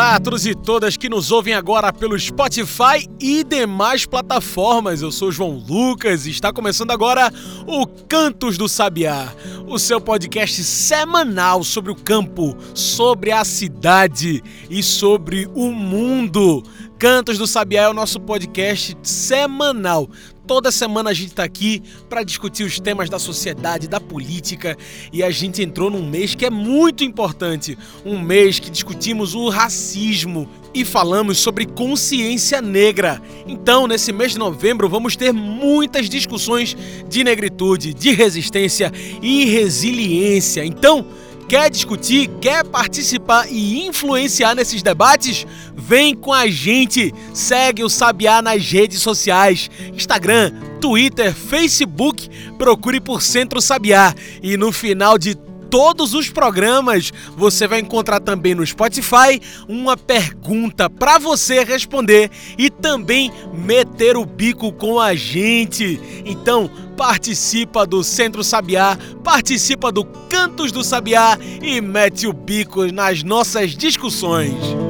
Olá a todos e todas que nos ouvem agora pelo Spotify e demais plataformas. Eu sou João Lucas e está começando agora o Cantos do Sabiá, o seu podcast semanal sobre o campo, sobre a cidade e sobre o mundo. Cantos do Sabiá é o nosso podcast semanal Toda semana a gente está aqui para discutir os temas da sociedade, da política e a gente entrou num mês que é muito importante, um mês que discutimos o racismo e falamos sobre consciência negra. Então, nesse mês de novembro, vamos ter muitas discussões de negritude, de resistência e resiliência. Então, Quer discutir, quer participar e influenciar nesses debates? Vem com a gente! Segue o Sabiá nas redes sociais: Instagram, Twitter, Facebook. Procure por Centro Sabiá. E no final de todos os programas. Você vai encontrar também no Spotify uma pergunta para você responder e também meter o bico com a gente. Então, participa do Centro Sabiá, participa do Cantos do Sabiá e mete o bico nas nossas discussões.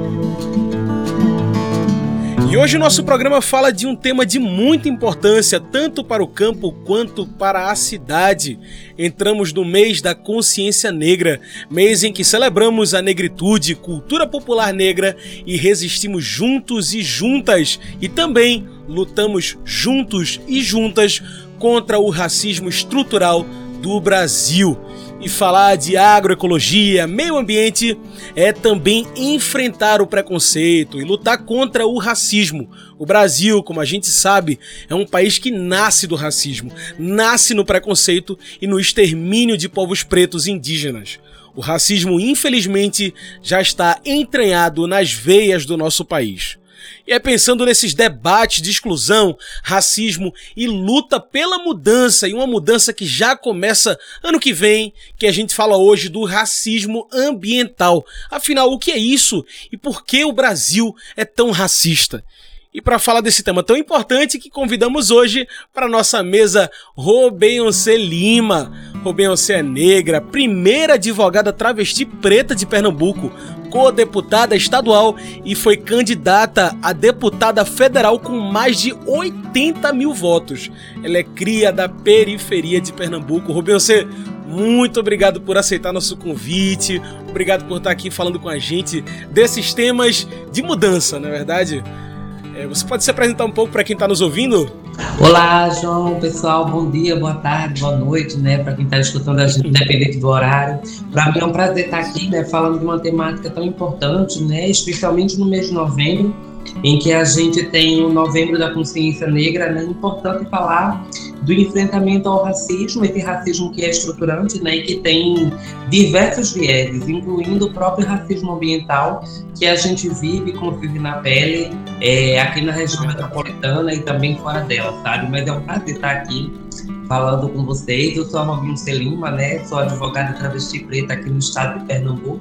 E hoje o nosso programa fala de um tema de muita importância, tanto para o campo quanto para a cidade. Entramos no mês da consciência negra, mês em que celebramos a negritude, cultura popular negra e resistimos juntos e juntas, e também lutamos juntos e juntas contra o racismo estrutural do Brasil. E falar de agroecologia, meio ambiente, é também enfrentar o preconceito e lutar contra o racismo. O Brasil, como a gente sabe, é um país que nasce do racismo, nasce no preconceito e no extermínio de povos pretos e indígenas. O racismo, infelizmente, já está entranhado nas veias do nosso país. E é pensando nesses debates de exclusão, racismo e luta pela mudança, e uma mudança que já começa ano que vem, que a gente fala hoje do racismo ambiental. Afinal, o que é isso e por que o Brasil é tão racista? E para falar desse tema tão importante que convidamos hoje para nossa mesa Robeyoncé Lima. Robeyoncé é negra, primeira advogada travesti preta de Pernambuco, co-deputada estadual e foi candidata a deputada federal com mais de 80 mil votos. Ela é cria da periferia de Pernambuco. Robeyoncé, muito obrigado por aceitar nosso convite, obrigado por estar aqui falando com a gente desses temas de mudança, não é verdade? É, você pode se apresentar um pouco para quem está nos ouvindo? Olá, João, pessoal, bom dia, boa tarde, boa noite, né, para quem está escutando a gente, independente do horário. Para mim é um prazer estar aqui, né, falando de uma temática tão importante, né, especialmente no mês de novembro, em que a gente tem o Novembro da Consciência Negra, né, é importante falar do enfrentamento ao racismo, esse racismo que é estruturante né, e que tem diversos vieses, incluindo o próprio racismo ambiental que a gente vive convive na pele é, aqui na região metropolitana e também fora dela, sabe? Mas é um prazer estar aqui falando com vocês. Eu sou a Robinho Selima, né? Sou advogada travesti preta aqui no estado de Pernambuco.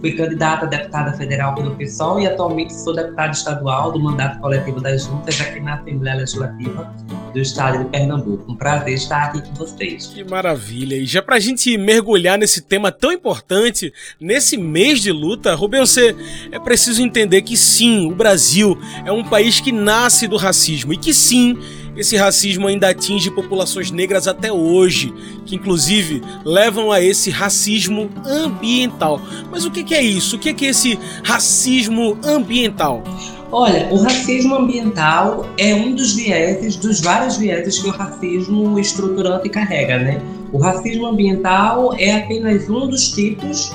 Fui candidata a deputada federal pelo PSOL e atualmente sou deputada estadual do mandato coletivo das juntas aqui na Assembleia Legislativa do estado de Pernambuco. Um prazer estar aqui com vocês. Que maravilha! E já para a gente mergulhar nesse tema tão importante, nesse mês de luta, Rubem, você é preciso entender que sim, o Brasil é um país que nasce do racismo e que sim, esse racismo ainda atinge populações negras até hoje, que inclusive levam a esse racismo ambiental. Mas o que é isso? O que é esse racismo ambiental? Olha, o racismo ambiental é um dos vieses, dos vários vieses que o racismo estruturante carrega, né? O racismo ambiental é apenas um dos tipos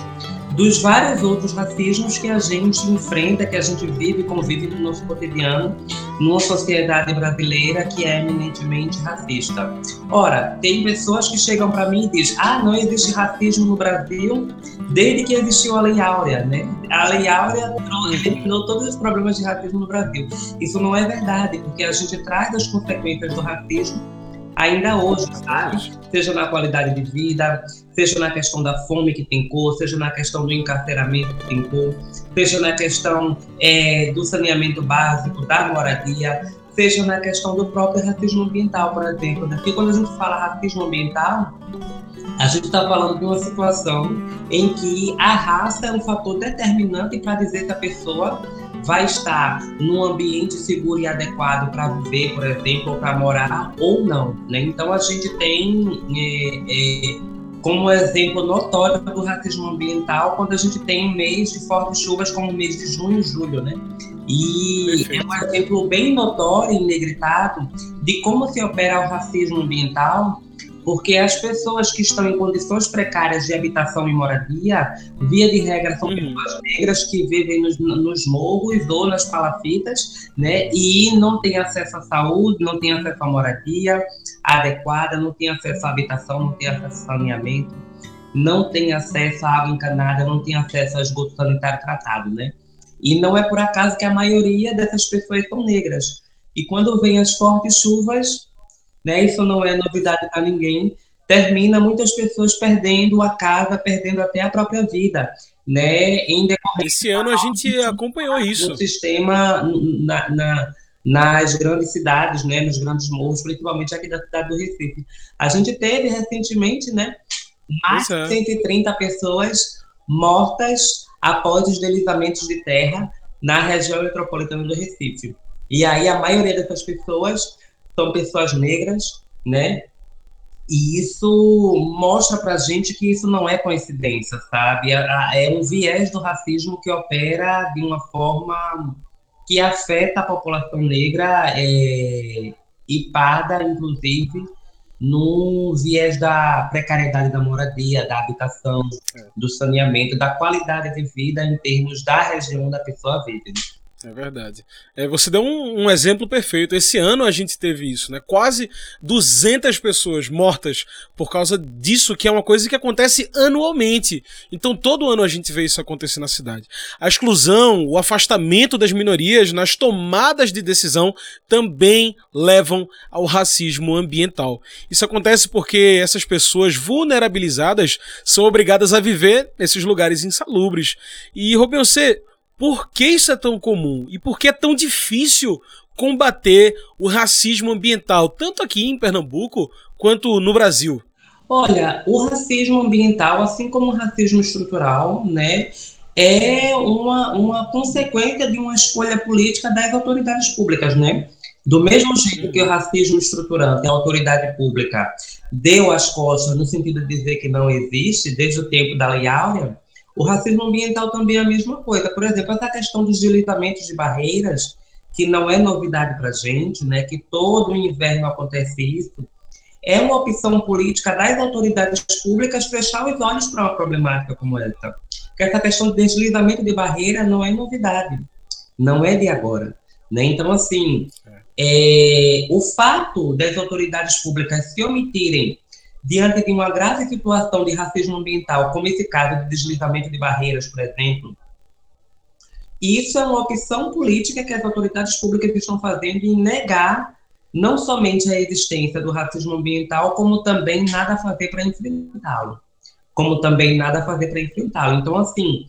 dos vários outros racismos que a gente enfrenta, que a gente vive e convive no nosso cotidiano, numa sociedade brasileira que é eminentemente racista. Ora, tem pessoas que chegam para mim e dizem: ah, não existe racismo no Brasil desde que existiu a Lei Áurea, né? A Lei Áurea eliminou todos os problemas de racismo no Brasil. Isso não é verdade, porque a gente traz as consequências do racismo ainda hoje, sabe? Seja na qualidade de vida, seja na questão da fome que tem cor, seja na questão do encarceramento que tem cor, seja na questão é, do saneamento básico, da moradia, seja na questão do próprio racismo ambiental, por exemplo. Porque quando a gente fala racismo ambiental, a gente está falando de uma situação em que a raça é um fator determinante para dizer se a pessoa vai estar num ambiente seguro e adequado para viver, por exemplo, ou para morar ou não. Né? Então a gente tem é, é, como exemplo notório do racismo ambiental quando a gente tem um mês de fortes chuvas como o mês de junho e julho, né? E Perfeito. é um exemplo bem notório e negritado de como se opera o racismo ambiental porque as pessoas que estão em condições precárias de habitação e moradia, via de regra, são uhum. pessoas negras que vivem nos, nos morros ou nas palafitas, né, e não têm acesso à saúde, não têm acesso à moradia adequada, não têm acesso à habitação, não têm acesso ao saneamento, não têm acesso à água encanada, não têm acesso a esgoto sanitário tratado, né? E não é por acaso que a maioria dessas pessoas são negras. E quando vem as fortes chuvas, né? Isso não é novidade para ninguém. Termina muitas pessoas perdendo a casa, perdendo até a própria vida, né? Em Esse ano a gente acompanhou isso. O sistema na, na, nas grandes cidades, né? Nos grandes morros, principalmente aqui da cidade do Recife. A gente teve recentemente, né? Mais de 130 é. pessoas mortas após deslizamentos de terra na região metropolitana do Recife. E aí a maioria dessas pessoas são pessoas negras, né? E isso mostra para a gente que isso não é coincidência, sabe? É, um viés do racismo que opera de uma forma que afeta a população negra é, e parda, inclusive, no viés da precariedade da moradia, da habitação, é. do saneamento, da qualidade de vida em termos da região onde a pessoa vive. É verdade. É, você deu um, um, exemplo perfeito. Esse ano a gente teve isso, né? Quase 200 pessoas mortas por causa disso, que é uma coisa que acontece anualmente. Então todo ano a gente vê isso acontecer na cidade. A exclusão, o afastamento das minorias nas tomadas de decisão também levam ao racismo ambiental. Isso acontece porque essas pessoas vulnerabilizadas são obrigadas a viver nesses lugares insalubres. E, Rubem, você por que isso é tão comum e por que é tão difícil combater o racismo ambiental, tanto aqui em Pernambuco quanto no Brasil? Olha, o racismo ambiental, assim como o racismo estrutural, né, é uma, uma consequência de uma escolha política das autoridades públicas, né? Do mesmo jeito que o racismo estruturante, a autoridade pública deu as costas no sentido de dizer que não existe desde o tempo da Lei Áurea, o racismo ambiental também é a mesma coisa. Por exemplo, essa questão dos deslizamentos de barreiras, que não é novidade para a gente, né, que todo inverno acontece isso, é uma opção política das autoridades públicas fechar os olhos para uma problemática como essa. Porque essa questão do deslizamento de barreira não é novidade, não é de agora. Né? Então, assim, é, o fato das autoridades públicas se omitirem diante de uma grave situação de racismo ambiental, como esse caso de deslizamento de barreiras, por exemplo, isso é uma opção política que as autoridades públicas estão fazendo em negar não somente a existência do racismo ambiental, como também nada a fazer para enfrentá-lo. Como também nada a fazer para enfrentá-lo. Então, assim,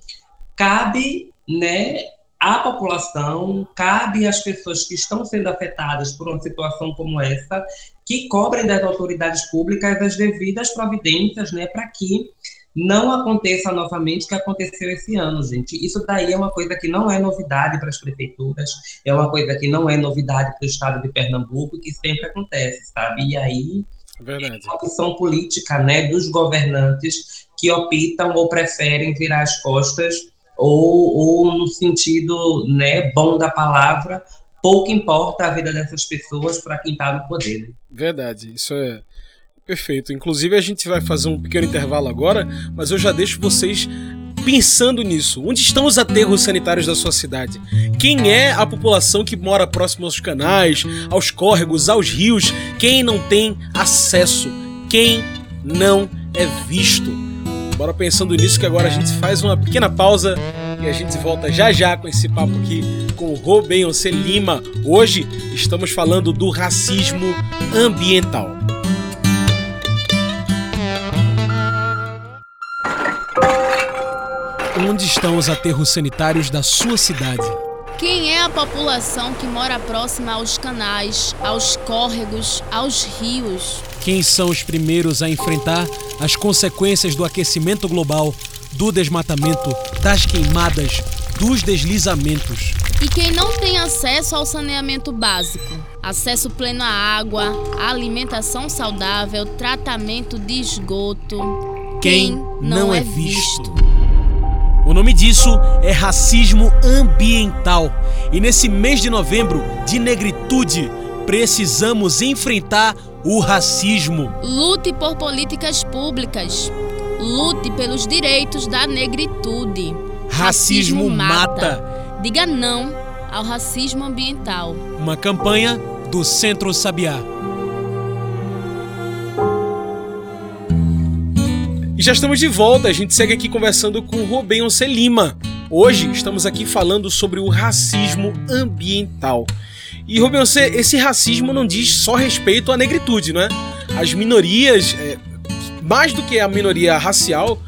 cabe né, à população, cabe às pessoas que estão sendo afetadas por uma situação como essa, que cobrem das autoridades públicas as devidas providências, né, para que não aconteça novamente o que aconteceu esse ano, gente. Isso daí é uma coisa que não é novidade para as prefeituras, é uma coisa que não é novidade para o estado de Pernambuco, que sempre acontece, sabe? E aí Verdade. é uma opção política, né, dos governantes que optam ou preferem virar as costas ou, ou no sentido né, bom da palavra, pouco importa a vida dessas pessoas para quem está no poder. Né? Verdade, isso é perfeito. Inclusive, a gente vai fazer um pequeno intervalo agora, mas eu já deixo vocês pensando nisso. Onde estão os aterros sanitários da sua cidade? Quem é a população que mora próximo aos canais, aos córregos, aos rios? Quem não tem acesso? Quem não é visto? Bora pensando nisso que agora a gente faz uma pequena pausa e a gente volta já já com esse papo aqui com o Robenonce Lima. Hoje estamos falando do racismo ambiental. Onde estão os aterros sanitários da sua cidade? Quem é a população que mora próxima aos canais, aos córregos, aos rios? Quem são os primeiros a enfrentar as consequências do aquecimento global, do desmatamento, das queimadas, dos deslizamentos? E quem não tem acesso ao saneamento básico? Acesso pleno à água, alimentação saudável, tratamento de esgoto. Quem, não, não, é, é visto. O nome disso é racismo ambiental. E nesse mês de novembro de negritude, precisamos enfrentar o racismo. Lute por políticas públicas. Lute pelos direitos da negritude. Racismo, racismo mata. mata. Diga não ao racismo ambiental. Uma campanha do Centro Sabiá. E já estamos de volta, a gente segue aqui conversando com Rubem Lima. Hoje estamos aqui falando sobre o racismo ambiental. E Rubem esse racismo não diz só respeito à negritude, não é? As minorias, é, mais do que a minoria racial,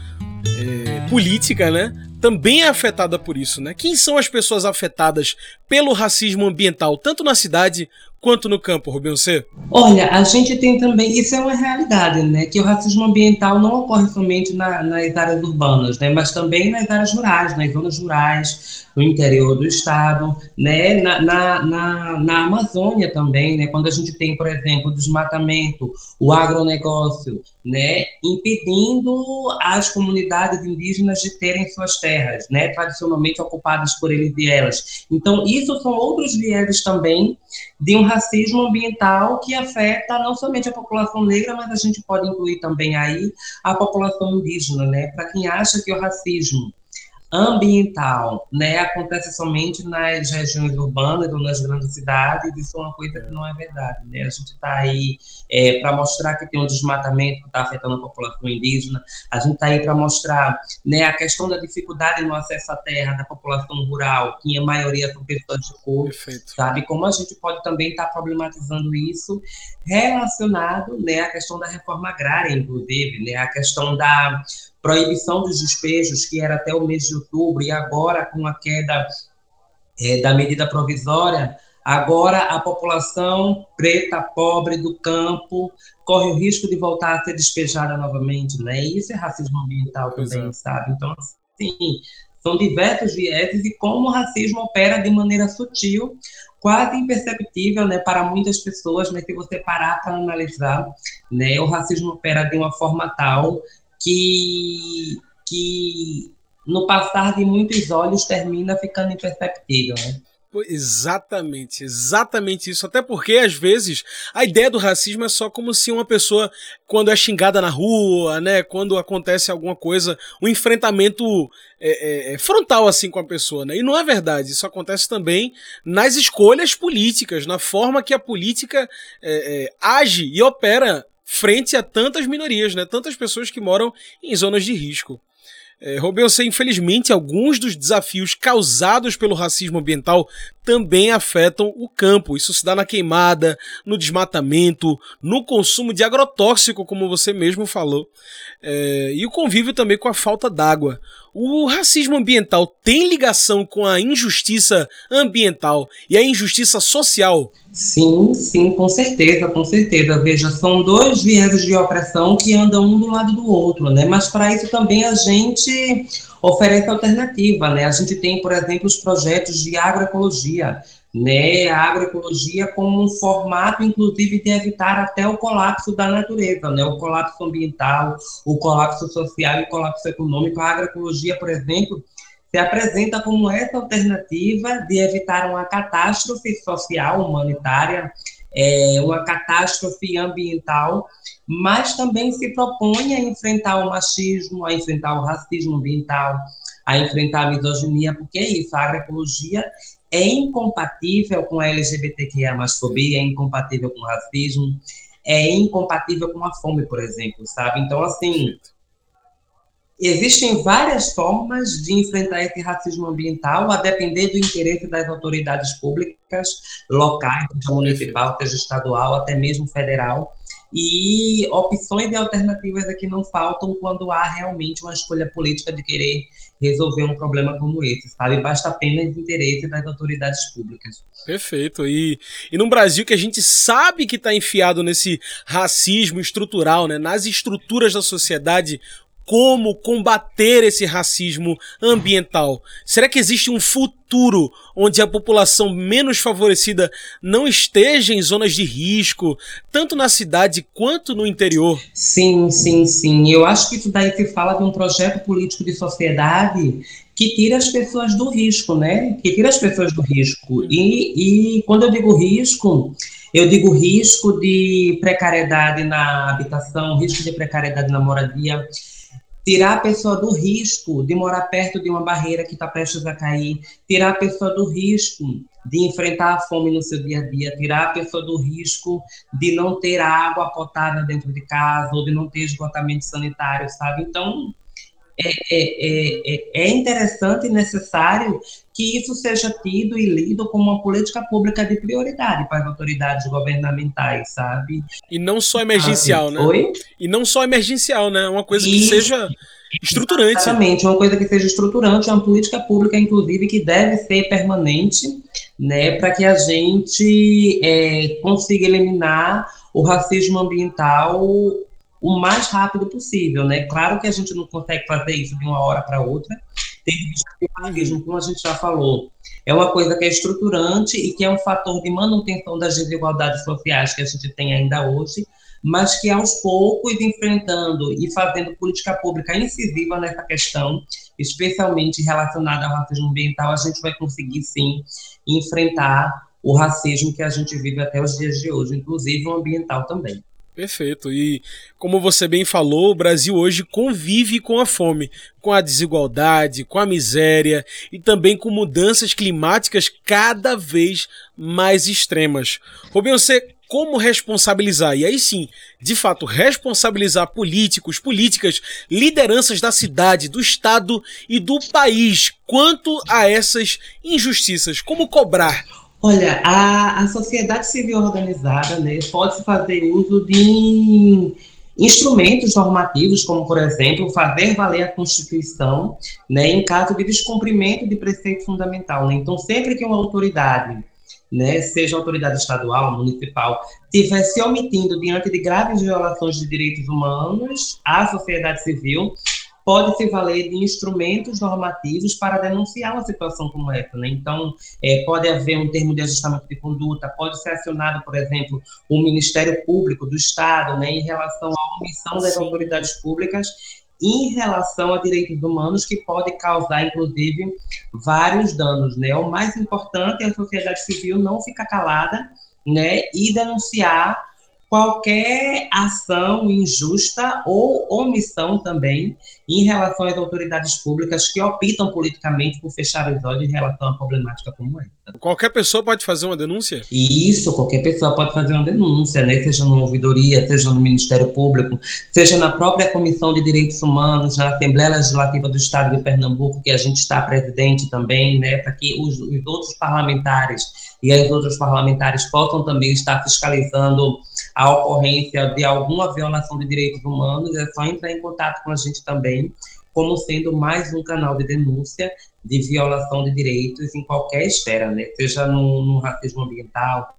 é, política, né? Também é afetada por isso, né? Quem são as pessoas afetadas pelo racismo ambiental, tanto na cidade quanto no campo, Rubem C? Olha, a gente tem também, isso é uma realidade, né, que o racismo ambiental não ocorre somente na, nas áreas urbanas, né, mas também nas áreas rurais, nas zonas rurais, no interior do estado, né, na, na, na, na Amazônia também, né, quando a gente tem, por exemplo, o desmatamento, o agronegócio, né, impedindo as comunidades indígenas de terem suas terras, né, tradicionalmente ocupadas por eles e elas. Então, isso são outros vieses também de um racismo ambiental que afeta não somente a população negra, mas a gente pode incluir também aí a população indígena, né? Para quem acha que o racismo ambiental, né, acontece somente nas regiões urbanas ou nas grandes cidades, isso é uma coisa que não é verdade, né, a gente está aí é, para mostrar que tem um desmatamento que está afetando a população indígena, a gente está aí para mostrar, né, a questão da dificuldade no acesso à terra da população rural, que a maioria são pessoas de cor, Perfeito. sabe, como a gente pode também estar tá problematizando isso relacionado, né, à questão da reforma agrária, inclusive, né, a questão da proibição dos despejos, que era até o mês de outubro, e agora com a queda é, da medida provisória, agora a população preta, pobre do campo, corre o risco de voltar a ser despejada novamente, né? E isso é racismo ambiental também, é. sabe? Então, assim, são diversos vieses e como o racismo opera de maneira sutil, quase imperceptível, né, para muitas pessoas, mas se você parar para analisar, né, o racismo opera de uma forma tal que, que no passar de muitos olhos termina ficando imperceptível, né? Exatamente, exatamente isso. Até porque, às vezes, a ideia do racismo é só como se uma pessoa, quando é xingada na rua, né? Quando acontece alguma coisa, um enfrentamento é, é, é frontal assim com a pessoa, né? E não é verdade. Isso acontece também nas escolhas políticas, na forma que a política é, é age e opera frente a tantas minorias, né? Tantas pessoas que moram em zonas de risco. É, sei, infelizmente, alguns dos desafios causados pelo racismo ambiental também afetam o campo. Isso se dá na queimada, no desmatamento, no consumo de agrotóxico, como você mesmo falou, é, e o convívio também com a falta d'água. O racismo ambiental tem ligação com a injustiça ambiental e a injustiça social? Sim, sim, com certeza, com certeza. Veja, são dois vieses de opressão que andam um do lado do outro, né? Mas para isso também a gente oferece alternativa, né? A gente tem, por exemplo, os projetos de agroecologia, né, a agroecologia como um formato, inclusive, de evitar até o colapso da natureza, né, o colapso ambiental, o colapso social e o colapso econômico. A agroecologia, por exemplo, se apresenta como essa alternativa de evitar uma catástrofe social, humanitária, é, uma catástrofe ambiental, mas também se propõe a enfrentar o machismo, a enfrentar o racismo ambiental, a enfrentar a misoginia, porque é isso, a agroecologia é incompatível com a LGBTQIA fobia, é incompatível com o racismo, é incompatível com a fome, por exemplo, sabe? Então, assim, existem várias formas de enfrentar esse racismo ambiental, a depender do interesse das autoridades públicas, locais, seja municipal, seja estadual, até mesmo federal, e opções e alternativas aqui não faltam quando há realmente uma escolha política de querer resolver um problema como esse, sabe? Basta apenas interesse das autoridades públicas. Perfeito. E, e no Brasil que a gente sabe que está enfiado nesse racismo estrutural, né? nas estruturas da sociedade, como combater esse racismo ambiental? Será que existe um futuro onde a população menos favorecida não esteja em zonas de risco, tanto na cidade quanto no interior? Sim, sim, sim. Eu acho que isso daí se fala de um projeto político de sociedade que tira as pessoas do risco, né? Que tira as pessoas do risco. E, e quando eu digo risco, eu digo risco de precariedade na habitação, risco de precariedade na moradia, tirar a pessoa do risco de morar perto de uma barreira que está prestes a cair, tirar a pessoa do risco de enfrentar a fome no seu dia a dia, tirar a pessoa do risco de não ter água potável dentro de casa ou de não ter esgotamento sanitário, sabe? Então, é, é, é, é interessante e necessário que isso seja tido e lido como uma política pública de prioridade para as autoridades governamentais, sabe? E não só emergencial, ah, né? Oi? E não só emergencial, né? Uma coisa que seja estruturante. Exatamente, uma coisa que seja estruturante, uma política pública, inclusive, que deve ser permanente, né, para que a gente é, consiga eliminar o racismo ambiental o mais rápido possível, né? Claro que a gente não consegue fazer isso de uma hora para outra. Racismo, como a gente já falou, é uma coisa que é estruturante e que é um fator de manutenção das desigualdades sociais que a gente tem ainda hoje, mas que aos poucos, enfrentando e fazendo política pública incisiva nessa questão, especialmente relacionada ao racismo ambiental, a gente vai conseguir sim enfrentar o racismo que a gente vive até os dias de hoje, inclusive o ambiental também. Perfeito. E como você bem falou, o Brasil hoje convive com a fome, com a desigualdade, com a miséria e também com mudanças climáticas cada vez mais extremas. Rubem, você como responsabilizar? E aí sim, de fato, responsabilizar políticos, políticas, lideranças da cidade, do estado e do país quanto a essas injustiças. Como cobrar? Olha, a, a sociedade civil organizada né, pode fazer uso de instrumentos normativos, como, por exemplo, fazer valer a Constituição né, em caso de descumprimento de preceito fundamental. Né? Então, sempre que uma autoridade, né, seja autoridade estadual, municipal, estiver se omitindo diante de graves violações de direitos humanos, a sociedade civil pode se valer de instrumentos normativos para denunciar uma situação como essa. Né? Então, é, pode haver um termo de ajustamento de conduta, pode ser acionado, por exemplo, o Ministério Público do Estado né, em relação à omissão das Sim. autoridades públicas em relação a direitos humanos que pode causar, inclusive, vários danos. Né? O mais importante é a sociedade civil não ficar calada né, e denunciar qualquer ação injusta ou omissão também em relação às autoridades públicas que optam politicamente por fechar os olhos em relação a uma problemática como essa. Qualquer pessoa pode fazer uma denúncia? Isso, qualquer pessoa pode fazer uma denúncia, né? seja numa ouvidoria, seja no Ministério Público, seja na própria Comissão de Direitos Humanos, na Assembleia Legislativa do Estado de Pernambuco, que a gente está presidente também, né? para que os, os outros parlamentares e as outras parlamentares possam também estar fiscalizando a ocorrência de alguma violação de direitos humanos, é só entrar em contato com a gente também, como sendo mais um canal de denúncia de violação de direitos em qualquer esfera, né? seja no, no racismo ambiental,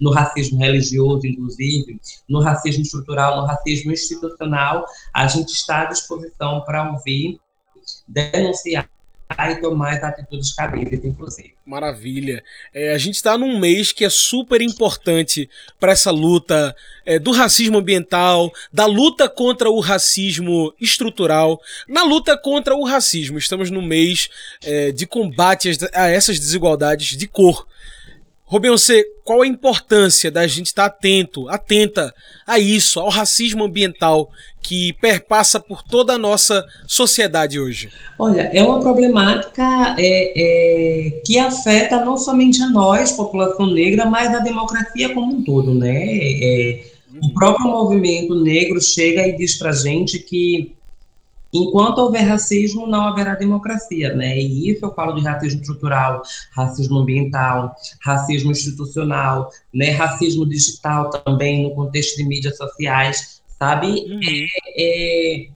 no racismo religioso, inclusive, no racismo estrutural, no racismo institucional, a gente está à disposição para ouvir, denunciar e tomar as atitudes cabíveis, inclusive. Maravilha. É, a gente está num mês que é super importante para essa luta é, do racismo ambiental, da luta contra o racismo estrutural, na luta contra o racismo. Estamos no mês é, de combate a essas desigualdades de cor. Rubensê, qual a importância da gente estar atento, atenta a isso, ao racismo ambiental que perpassa por toda a nossa sociedade hoje? Olha, é uma problemática é, é, que afeta não somente a nós, população negra, mas a democracia como um todo, né? É, o próprio movimento negro chega e diz para gente que Enquanto houver racismo, não haverá democracia, né? E isso eu falo de racismo estrutural, racismo ambiental, racismo institucional, né? Racismo digital também no contexto de mídias sociais, sabe? Uhum. É, é,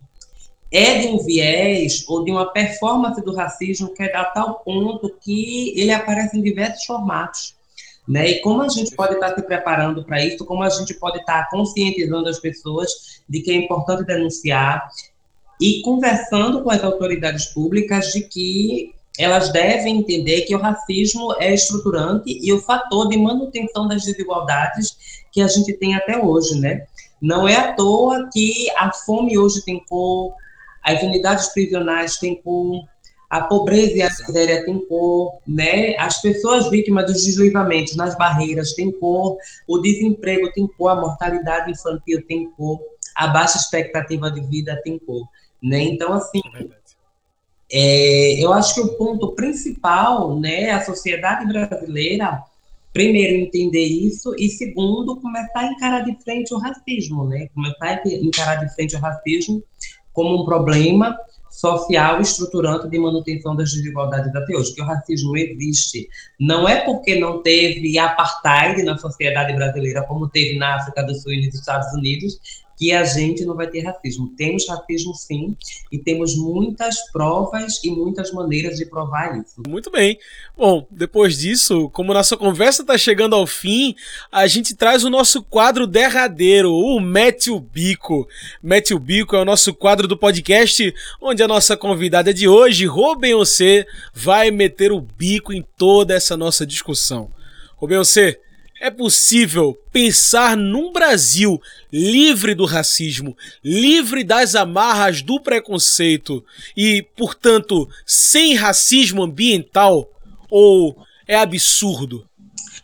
é de um viés ou de uma performance do racismo que é a tal ponto que ele aparece em diversos formatos. Né? E como a gente pode estar se preparando para isso, como a gente pode estar conscientizando as pessoas de que é importante denunciar, e conversando com as autoridades públicas de que elas devem entender que o racismo é estruturante e o fator de manutenção das desigualdades que a gente tem até hoje, né? Não é à toa que a fome hoje tem cor, as unidades prisionais têm cor, a pobreza e a miséria têm cor, né? As pessoas vítimas dos deslizamentos nas barreiras têm cor, o desemprego tem cor, a mortalidade infantil tem cor, a baixa expectativa de vida tem cor. Né? Então, assim, é, eu acho que o ponto principal, né, a sociedade brasileira, primeiro, entender isso, e segundo, começar a encarar de frente o racismo, né? Começar a encarar de frente o racismo como um problema social estruturante de manutenção das desigualdades até hoje, que o racismo existe. Não é porque não teve apartheid na sociedade brasileira, como teve na África do Sul e nos Estados Unidos, que a gente não vai ter racismo. Temos racismo sim, e temos muitas provas e muitas maneiras de provar isso. Muito bem. Bom, depois disso, como nossa conversa está chegando ao fim, a gente traz o nosso quadro derradeiro, o Mete o Bico. Mete o Bico é o nosso quadro do podcast, onde a nossa convidada de hoje, Robin Você, vai meter o bico em toda essa nossa discussão. Robin Você, é possível pensar num Brasil livre do racismo, livre das amarras do preconceito e, portanto, sem racismo ambiental? Ou é absurdo?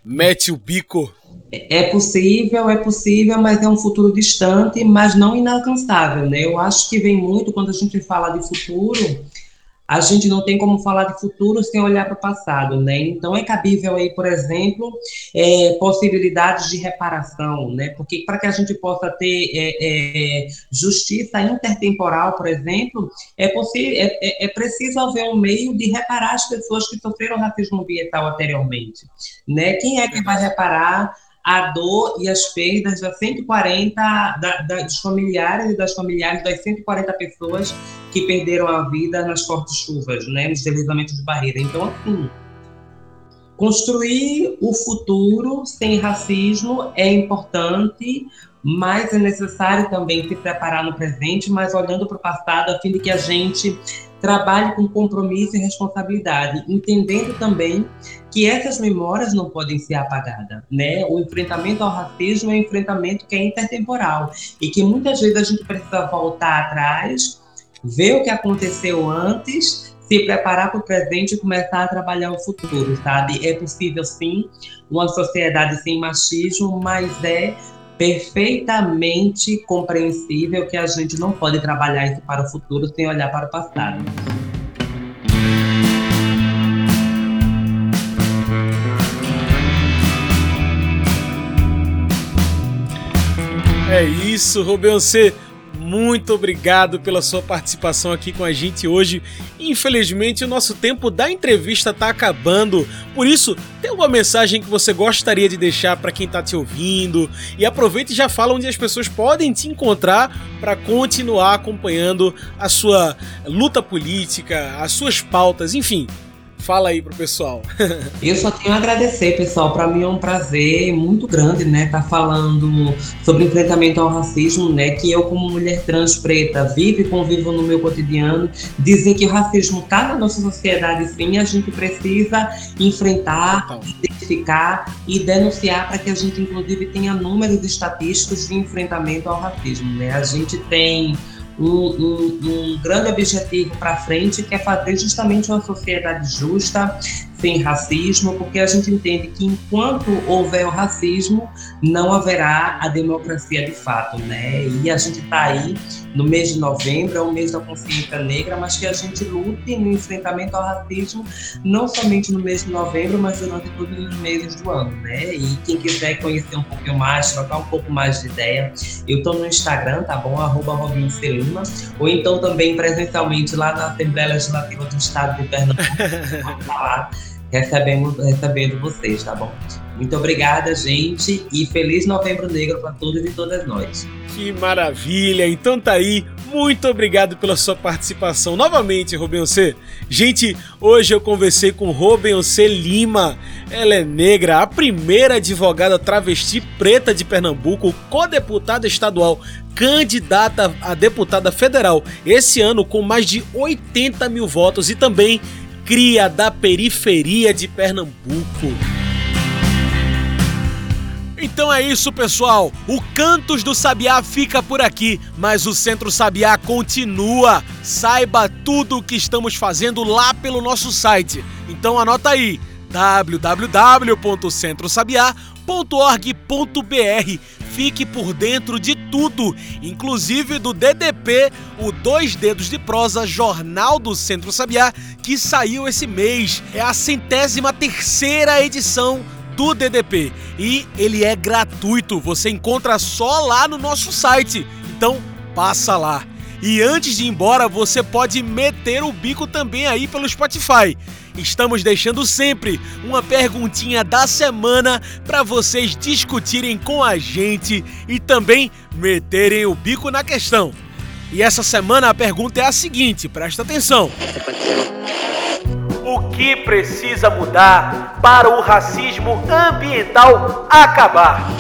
Mete o bico. É possível, é possível, mas é um futuro distante, mas não inalcançável, né? Eu acho que vem muito quando a gente fala de futuro, a gente não tem como falar de futuro sem olhar para o passado, né? Então é cabível aí, por exemplo, é, possibilidades de reparação, né? Porque para que a gente possa ter é, é, justiça intertemporal, por exemplo, é, possível, é, é, é, preciso haver um meio de reparar as pessoas que sofreram racismo ambiental anteriormente, né? Quem é que vai reparar a dor e as perdas das 140 da, da, dos familiares e das familiares das 140 pessoas que perderam a vida nas fortes chuvas, né, nos deslizamentos de barreira. Então, assim, construir o futuro sem racismo é importante, mas é necessário também se preparar no presente, mas olhando para o passado, a fim de que a gente trabalhe com compromisso e responsabilidade, entendendo também que essas memórias não podem ser apagadas, né? O enfrentamento ao racismo é um enfrentamento que é intertemporal e que muitas vezes a gente precisa voltar atrás, ver o que aconteceu antes, se preparar para o presente e começar a trabalhar o futuro, sabe? É possível sim uma sociedade sem machismo, mas é perfeitamente compreensível que a gente não pode trabalhar isso para o futuro sem olhar para o passado. É isso, Rubem C muito obrigado pela sua participação aqui com a gente hoje. Infelizmente, o nosso tempo da entrevista está acabando. Por isso, tem alguma mensagem que você gostaria de deixar para quem está te ouvindo? E aproveite e já fala onde as pessoas podem te encontrar para continuar acompanhando a sua luta política, as suas pautas, enfim. Fala aí pro pessoal. eu só tenho a agradecer, pessoal. Para mim é um prazer muito grande, né, estar tá falando sobre enfrentamento ao racismo, né, que eu como mulher trans preta vivo e convivo no meu cotidiano, dizer que o racismo está na nossa sociedade sim, a gente precisa enfrentar, Total. identificar e denunciar para que a gente inclusive tenha números estatísticos de enfrentamento ao racismo, né? A gente tem um, um, um grande objetivo para frente, que é fazer justamente uma sociedade justa, sem racismo, porque a gente entende que enquanto houver o racismo, não haverá a democracia de fato, né? E a gente está aí no mês de novembro, é o mês da consciência negra, mas que a gente lute no enfrentamento ao racismo, não somente no mês de novembro, mas durante todos os meses do ano, né? E quem quiser conhecer um pouquinho mais, trocar um pouco mais de ideia, eu estou no Instagram, tá bom? Arroba Robinho Celima, ou então também presencialmente lá na Assembleia Legislativa do Estado de Pernambuco, lá recebendo, recebendo vocês, tá bom? Muito obrigada, gente, e feliz Novembro Negro para todos e todas nós. Que maravilha! Então tá aí. Muito obrigado pela sua participação novamente, C. Gente, hoje eu conversei com C. Lima. Ela é negra, a primeira advogada travesti preta de Pernambuco, co-deputada estadual, candidata a deputada federal esse ano com mais de 80 mil votos e também cria da periferia de Pernambuco. Então é isso, pessoal. O Cantos do Sabiá fica por aqui, mas o Centro Sabiá continua. Saiba tudo o que estamos fazendo lá pelo nosso site. Então anota aí: www.centrosabiá.org.br. Fique por dentro de tudo, inclusive do DDP, o Dois Dedos de Prosa, Jornal do Centro Sabiá, que saiu esse mês. É a centésima terceira edição do DDP e ele é gratuito, você encontra só lá no nosso site. Então, passa lá. E antes de ir embora, você pode meter o bico também aí pelo Spotify. Estamos deixando sempre uma perguntinha da semana para vocês discutirem com a gente e também meterem o bico na questão. E essa semana a pergunta é a seguinte, presta atenção. O que precisa mudar para o racismo ambiental acabar?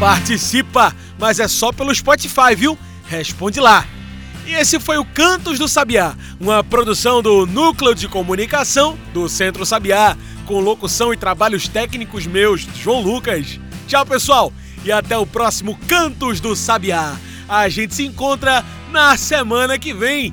Participa, mas é só pelo Spotify, viu? Responde lá. E esse foi o Cantos do Sabiá, uma produção do Núcleo de Comunicação do Centro Sabiá, com locução e trabalhos técnicos meus, João Lucas. Tchau, pessoal, e até o próximo Cantos do Sabiá. A gente se encontra na semana que vem